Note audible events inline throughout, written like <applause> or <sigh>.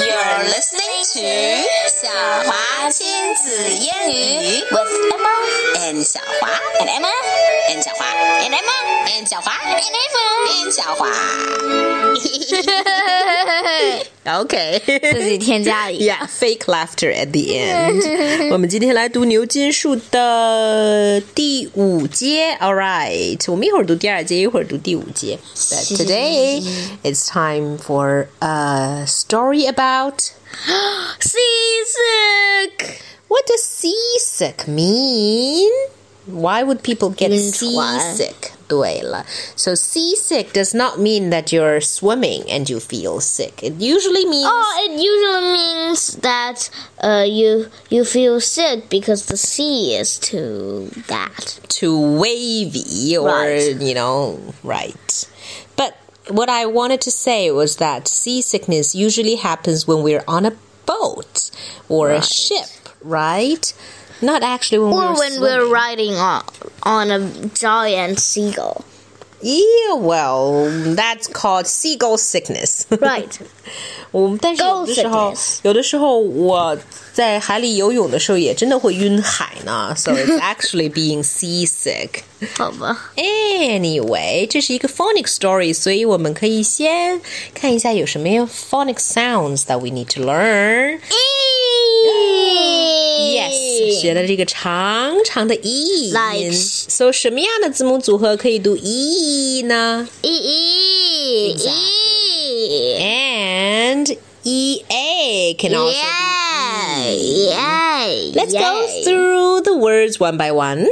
You're listening to 小华亲子英语 with Emma and 晓华 and Emma and 晓华 and Emma and 晓华 and Emma and 晓华。OK，自己添加一个 <laughs> laughter at the end。我们今天来读牛津树的第五节，All <laughs> right，我们一会儿读第二节，一会儿读第五节。But <laughs> today it's time for a story about <gasps> seasick。what does seasick mean? Why would people get seasick? 对了，so seasick does not mean that you're swimming and you feel sick. It usually means oh, it usually means that uh you you feel sick because the sea is too that too wavy or right. you know right. But what I wanted to say was that seasickness usually happens when we're on a boat or right. a ship right not actually when Or we're when we're swimming. riding on on a giant seagull. yeah well that's called seagull sickness <laughs> Right. <laughs> 我但是有的时候 Gull sickness，有的时候我在海里游泳的时候也真的会晕海呢，so it's <laughs> actually being seasick。好吧。 Anyway，这是一个 phonic story，所以我们可以先看一下有什么 phonic sounds that we need to learn。 Yes，学了这个长长的 e 音 Like- So 什么样的字母组合可以读 e 呢 E E E. And e a can also Yeah. be e. Yay. Let's go yay. through the words one by one.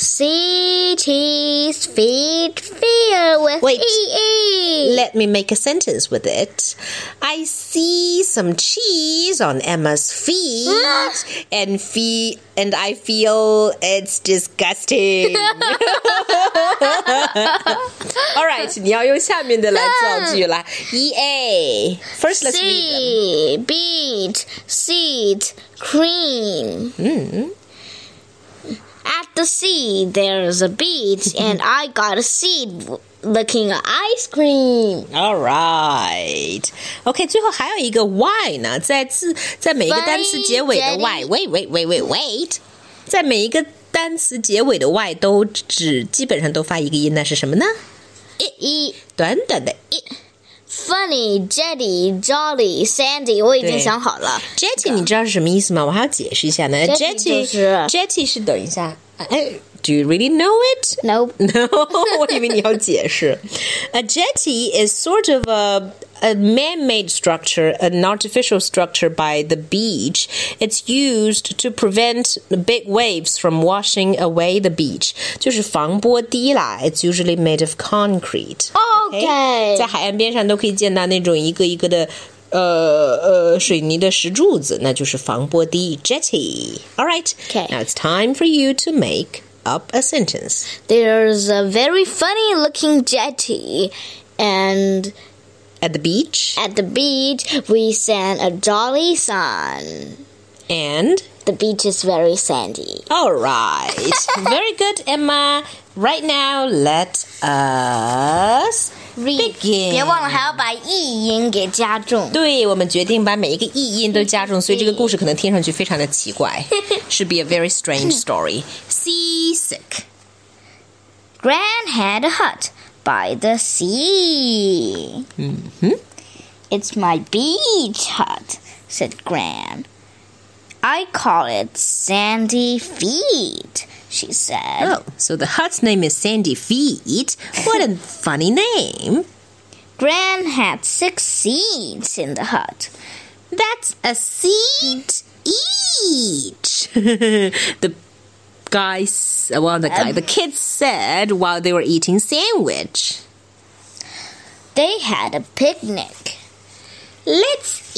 Sea cheese feet filled with Wait. E. Let me make a sentence with it. I see some cheese on Emma's feet, and fe- and I feel it's disgusting. <laughs> All right, 你要用下面的来造句来。E A. First, let's read them. Sea, beat, seat, cream. At the sea, there's a beach, <laughs> and I got a seat looking at ice cream. All right. OK，最后还有一个 y 呢，在字在每一个单词结尾的 y。Wait, wait, wait, wait, wait，在每一个单词结尾的 y 都只基本上都发一个音，那是什么呢？ E 短短的 funny, jetty, jolly, sandy，我已经对想好了。 jetty，你知道是什么意思吗？我还要解释一下呢。 Jetty 就是 jetty 是等一下，哎，Do you really know it? Nope. No，<laughs> 我以为你要解释。A jetty is sort of a a man-made structure, an artificial structure by the beach. It's used to prevent big waves from washing away the beach. 就是防波堤啦。It's usually made of concrete. Okay. 在海岸边上都可以见到那种一个一个的。呃呃，水泥的石柱子，那就是防波堤 jetty. All right. Okay. Now it's time for you to make up a sentence. There's a very funny looking jetty, and At the beach at the beach, we sang a jolly song. and The beach is very sandy. all right. <laughs> Very good, Emma. Right now, let us begin. 别忘了还要把译音给加重。对，我们决定把每一个译音都加重，所以这个故事可能听上去非常的奇怪。<laughs> Should be a very strange story. Seasick. Gran had a hut by the sea. Mm-hmm. It's my beach hut, said Gran. I call it Sandy Feet, she said. Oh, so the hut's name is Sandy Feet. What a <laughs> funny name. Gran had six seats in the hut. That's a seat each. <laughs> the guys, well, the guy, the um, kids said while they were eating sandwich. They had a picnic. Let's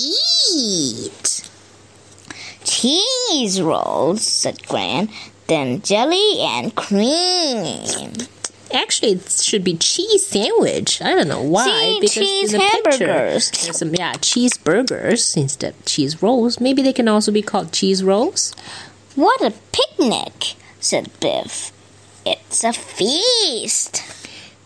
eat. Cheese rolls, said Gran. Then jelly and cream. Actually, it should be cheese sandwich. I don't know why. See, because cheese in the picture, hamburgers. there's some yeah cheeseburgers instead of cheese rolls. Maybe they can also be called cheese rolls. What a picnic, said Biff. It's a feast.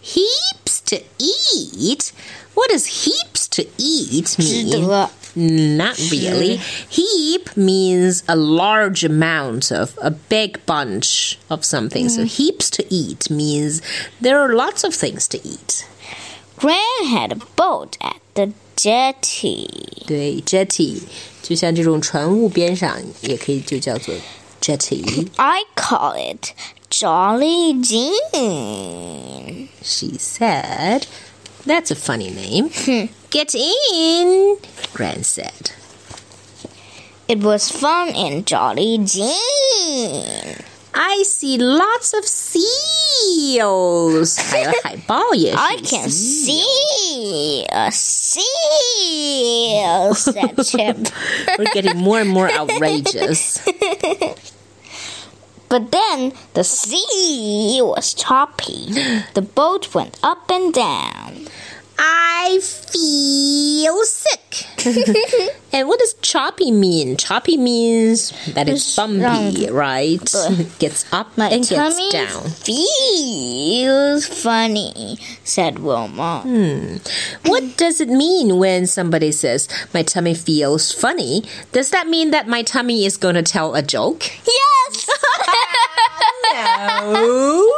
Heaps to eat. What does heaps to eat 值 mean? 得 Not really. Heap means a large amount of a big bunch of something. So heaps to eat means there are lots of things to eat. Gran had a boat at the jetty. 对，jetty 就像这种船坞边上，也可以就叫做 jetty。 I call it Jolly Jean. She said, "That's a funny name." Get in, Gran said. It was fun in Jolly Jean. I see lots of seals. 还<laughs> 有海豹也是 I can see a seal, said <laughs> Chip. We're getting more and more outrageous. <laughs> But then the sea was choppy. The boat went up and down. I feel sick. <laughs> and what does choppy mean? Choppy means that it's bumpy, right? <laughs> Gets up My and gets tummy down. feels funny, said Wilma. Hmm. What does it mean when somebody says, My tummy feels funny? Does that mean that my tummy is going to tell a joke? No.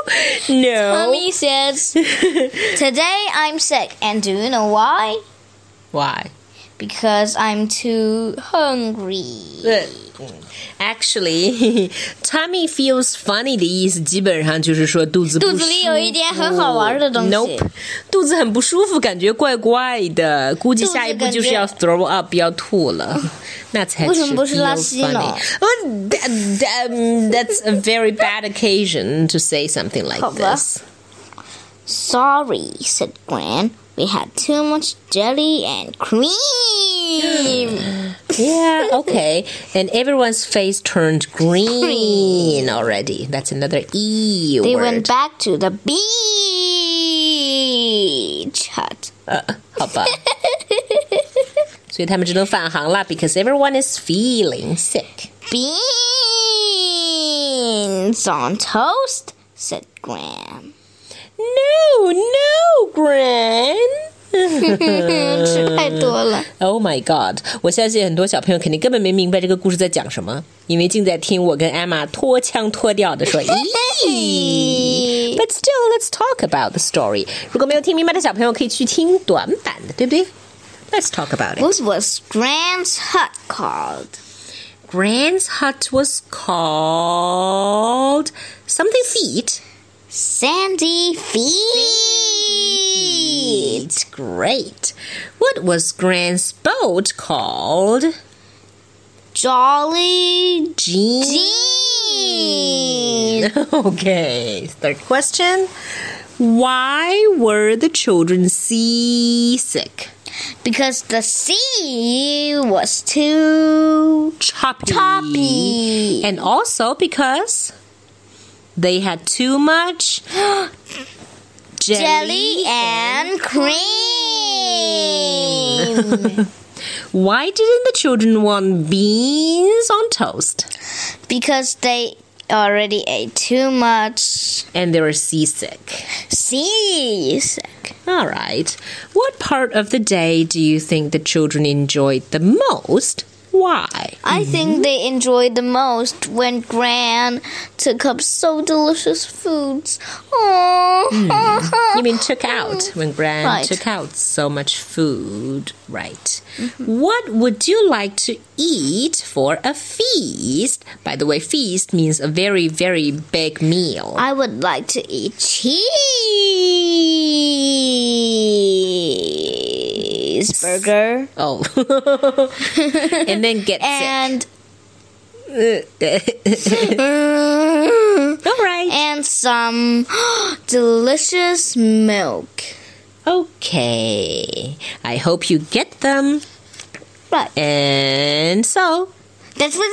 No. Tummy says, Today I'm sick. And do you know why? Why? Because I'm too hungry. Actually, <laughs> tummy feels funny 的意思基本上就是说肚子不舒服。肚子里有一点很好玩的东西 Nope，肚子很不舒服，感觉怪怪的，估计下一步就是要 throw up，<laughs> 要吐了，那才为什么不是 feel 拉稀呢 funny. Oh, that- that- um, That's a very bad occasion to say something like 好吧 this. Sorry, said Gran. We had too much jelly and cream. <gasps> <laughs> Yeah, okay. And everyone's face turned green already. That's another E. They went back to the beach hut. Uh, 好吧。所以他们只能返航了，because <laughs> everyone is feeling sick. Beans on toast, said Gran. No, no, Gran. <laughs> 吃太多了。Oh my god！我相信很多小朋友肯定根本没明白这个故事在讲什么，因为尽在听我跟 Emma 脱腔脱调的说。咦 <laughs> still, let's talk about the story. 如果没有听明白的小朋友，可以去听短版的，对不对？Let's talk about it. What was Gran's hut called? Gran's hut was called something feet. Sandy feet. Sandy feet great. What was Gran's boat called? Jolly Jean. Jean. <laughs> Okay. Third question. Why were the children seasick? Because the sea was too Choppy. choppy. And also because they had too much <gasps> jelly and cream. <laughs> Why didn't the children want beans on toast? because they already ate too much And they were seasick. seasick. All right. What part of the day do you think the children enjoyed the most? Why? I mm-hmm. think they enjoyed the most when Gran took up so delicious foods. Aww. You mean took out when Gran Right. took out so much food, right? Mm-hmm. What would you like to eat for a feast? By the way, feast means a very, very big meal. I would like to eat cheeseburger oh. and then get and sick. All right. and some delicious milk. Okay. I hope you get them. Right. And so, That's what